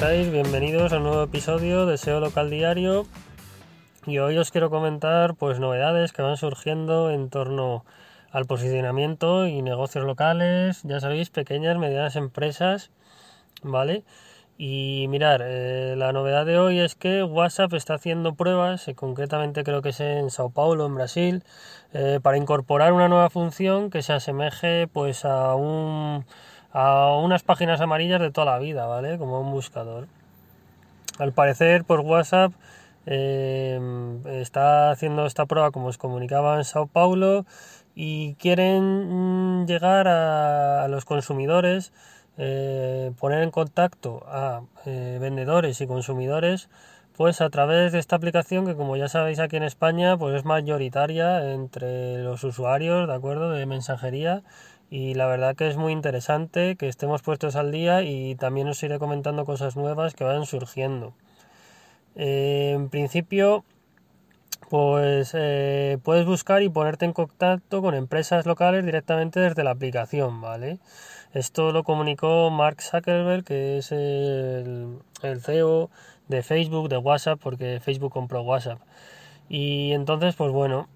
Bienvenidos a un nuevo episodio de SEO Local Diario y hoy os quiero comentar pues novedades que van surgiendo en torno al posicionamiento y negocios locales, ya sabéis, pequeñas, medianas empresas, ¿vale? Y mirar, eh, la novedad de hoy es que WhatsApp está haciendo pruebas, eh, concretamente creo que es en Sao Paulo, en Brasil, eh, para incorporar una nueva función que se asemeje pues a un a unas páginas amarillas de toda la vida, ¿vale? Como un buscador. Al parecer, por WhatsApp está haciendo esta prueba, como os comunicaba en Sao Paulo, y quieren mm, llegar a los consumidores eh, poner en contacto a eh, vendedores y consumidores pues a través de esta aplicación que como ya sabéis aquí en España pues es mayoritaria entre los usuarios de acuerdo de mensajería y la verdad que es muy interesante que estemos puestos al día y también os iré comentando cosas nuevas que vayan surgiendo eh, en principio pues puedes buscar y ponerte en contacto con empresas locales directamente desde la aplicación, ¿vale? Esto lo comunicó Mark Zuckerberg, que es el, CEO de Facebook, de WhatsApp, porque Facebook compró WhatsApp. Y entonces, pues bueno,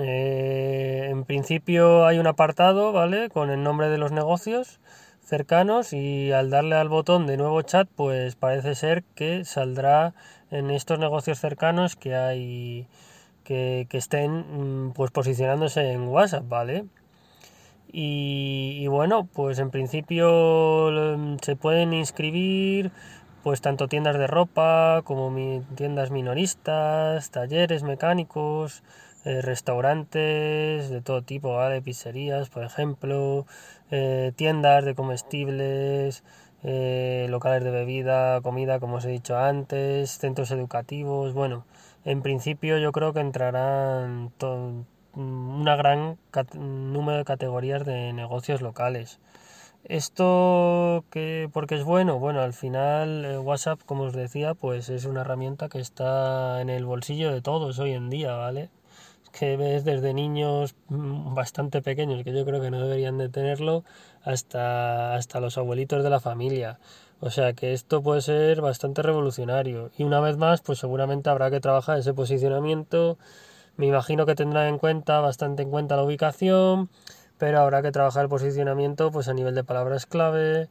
eh, en principio hay un apartado, ¿vale? Con el nombre de los negocios cercanos y al darle al botón de nuevo chat, pues parece ser que saldrá en estos negocios cercanos que hay que, estén mm, pues posicionándose en WhatsApp, ¿vale? Y, bueno, pues en principio se pueden inscribir pues tanto tiendas de ropa como tiendas minoristas, talleres mecánicos, eh, restaurantes de todo tipo, ¿vale? pizzerías, por ejemplo, eh, tiendas de comestibles, eh, locales de bebida, comida, como os he dicho antes, centros educativos. Bueno, en principio yo creo que entrarán una gran número de categorías de negocios locales. Esto que porque es bueno, bueno, al final eh, WhatsApp, como os decía, pues es una herramienta que está en el bolsillo de todos hoy en día, ¿vale? Que ves desde niños mm, bastante pequeños, que yo creo que no deberían de tenerlo, hasta, hasta los abuelitos de la familia. O sea que esto puede ser bastante revolucionario. Y una vez más, pues seguramente habrá que trabajar ese posicionamiento me imagino que tendrá en cuenta, bastante en cuenta la ubicación, pero habrá que trabajar el posicionamiento pues a nivel de palabras clave,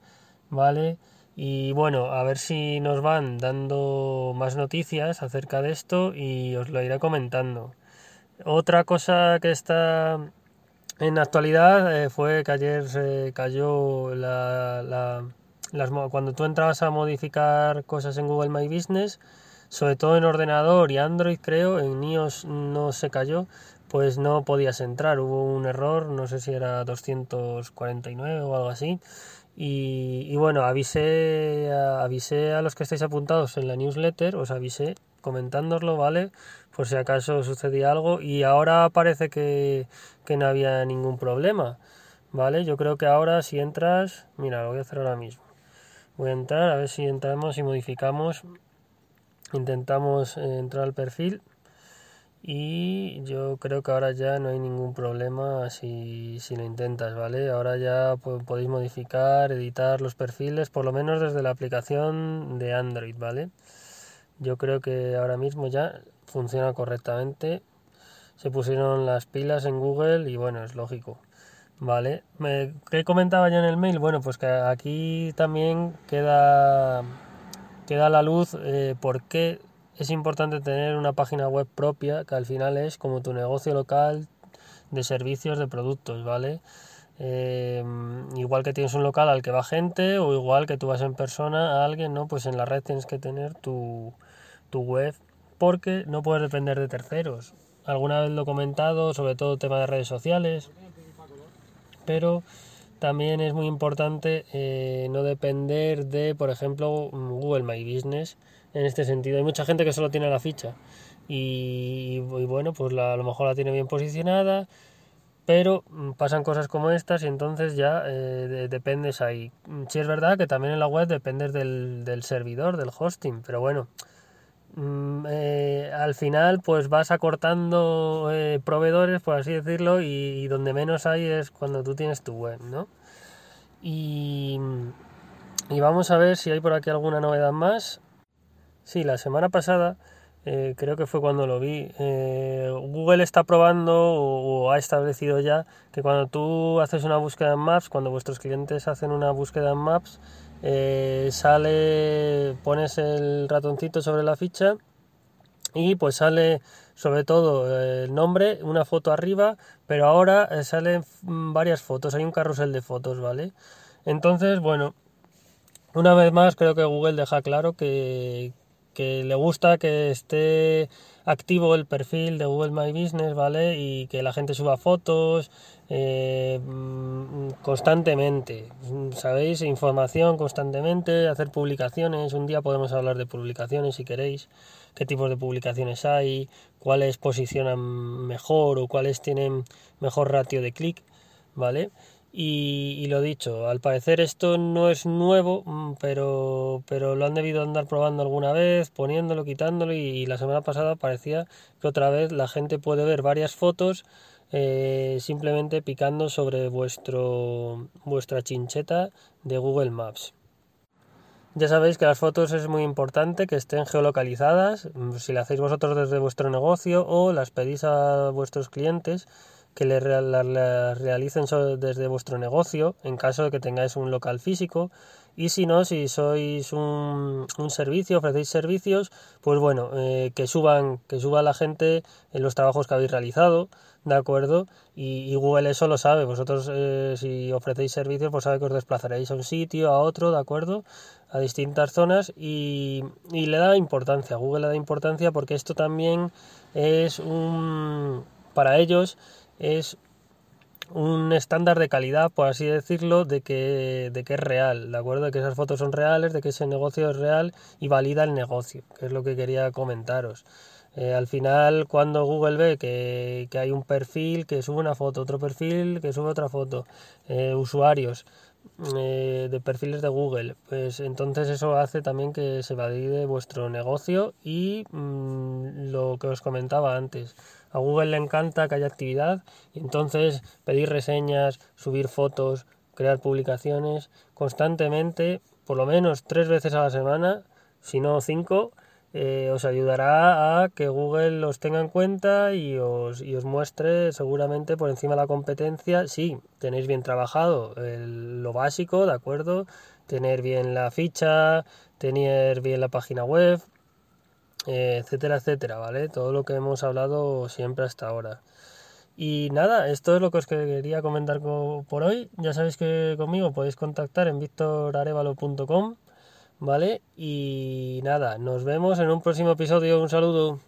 ¿vale? Y bueno, a ver si nos van dando más noticias acerca de esto y os lo iré comentando. Otra cosa que está en actualidad eh, fue que ayer se cayó la, cuando tú entrabas a modificar cosas en Google My Business, sobre todo en ordenador y Android creo, en iOS no se cayó, pues no podías entrar, hubo un error, no sé si era 249 o algo así. Y, bueno, avisé avisé a los que estáis apuntados en la newsletter, os avisé comentándoslo, ¿vale? Por si acaso sucedía algo y ahora parece que, que no había ningún problema, ¿vale? Yo creo que ahora si entras, mira, lo voy a hacer ahora mismo. Voy a entrar a ver si entramos y modificamos intentamos eh, entrar al perfil y yo creo que ahora ya no hay ningún problema si, si lo intentas, ¿vale? Ahora ya podéis modificar, editar los perfiles, por lo menos desde la aplicación de Android, ¿vale? Yo creo que ahora mismo ya funciona correctamente. Se pusieron las pilas en Google y bueno, es lógico. Vale, ¿qué comentaba yo en el mail? Bueno, pues que aquí también queda que da la luz eh, por qué es importante tener una página web propia, que al final es como tu negocio local de servicios, de productos, ¿vale? Em, igual que tienes un local al que va gente o igual que tú vas en persona a alguien, ¿no? Pues en la red tienes que tener tu, tu web porque no puedes depender de terceros. Alguna vez lo he comentado, sobre todo tema de redes sociales, pero también es muy importante eh, no depender de, por ejemplo, Google My Business en este sentido. Hay mucha gente que solo tiene la ficha y, bueno, pues a lo mejor la tiene bien posicionada, pero mm, pasan cosas como estas y entonces ya eh, dependes ahí. Sí es verdad que también en la web dependes del, del servidor, del hosting, pero bueno, Mm, eh, al final pues vas acortando eh, proveedores, por así decirlo, y, donde menos hay es cuando tú tienes tu web, ¿no? Y, Y vamos a ver si hay por aquí alguna novedad más. Sí, la semana pasada, eh, creo que fue cuando lo vi, eh, Google está probando o, ha establecido ya que cuando tú haces una búsqueda en Maps, cuando vuestros clientes hacen una búsqueda en Maps, eh, sale, pones el ratoncito sobre la ficha y pues sale sobre todo el nombre, una foto arriba, pero ahora salen varias fotos, hay un carrusel de fotos, ¿vale? Entonces, bueno, una vez más creo que Google deja claro que, le gusta que esté activo el perfil de Google My Business, ¿vale? Y que la gente suba fotos eh, mm, constantemente, ¿sabéis? Información constantemente, hacer publicaciones. Un día podemos hablar de publicaciones si queréis, qué tipos de publicaciones hay, cuáles posicionan mejor o cuáles tienen mejor ratio de clic, ¿vale? Y, lo dicho, al parecer esto no es nuevo, mm, pero, pero lo han debido andar probando alguna vez, poniéndolo, quitándolo y, la semana pasada parecía que otra vez la gente puede ver varias fotos eh, simplemente picando sobre vuestro, vuestra chincheta de Google Maps. Ya sabéis que las fotos es muy importante que estén geolocalizadas, mm, si las hacéis vosotros desde vuestro negocio o las pedís a vuestros clientes que le, realicen desde vuestro negocio en caso de que tengáis un local físico y si no, si sois un, un servicio, ofrecéis servicios, pues bueno, eh, que suban, que suba la gente en los trabajos que habéis realizado, ¿de acuerdo? Y, Google eso lo sabe, vosotros eh, si ofrecéis servicios, pues sabe que os desplazaréis a un sitio, a otro, ¿de acuerdo? A distintas zonas y, y le da importancia, Google le da importancia porque esto también es un, para ellos, es un estándar de calidad, por así decirlo, de que, de que es real, ¿de acuerdo? De que esas fotos son reales, de que ese negocio es real y valida el negocio, que es lo que quería comentaros. Eh, al final, cuando Google ve que, hay un perfil que sube una foto, otro perfil que sube otra foto, eh, usuarios eh, de perfiles de Google, pues entonces eso hace también que se valide vuestro negocio y mm, lo que os comentaba antes, a Google le encanta que haya actividad y entonces pedir reseñas, subir fotos, crear publicaciones constantemente, por lo menos tres veces a la semana, si no cinco, eh, os ayudará a que Google los tenga en cuenta y os, y os muestre seguramente por encima de la competencia si tenéis bien trabajado lo básico, ¿de acuerdo? Tener bien la ficha, tener bien la página web, eh, etcétera, etcétera, ¿vale? Todo lo que hemos hablado siempre hasta ahora. Y nada, esto es lo que os quería comentar por hoy. Ya sabéis que conmigo podéis contactar en victorarevalo.com, ¿vale? Y nada, nos vemos en un próximo episodio. Un saludo.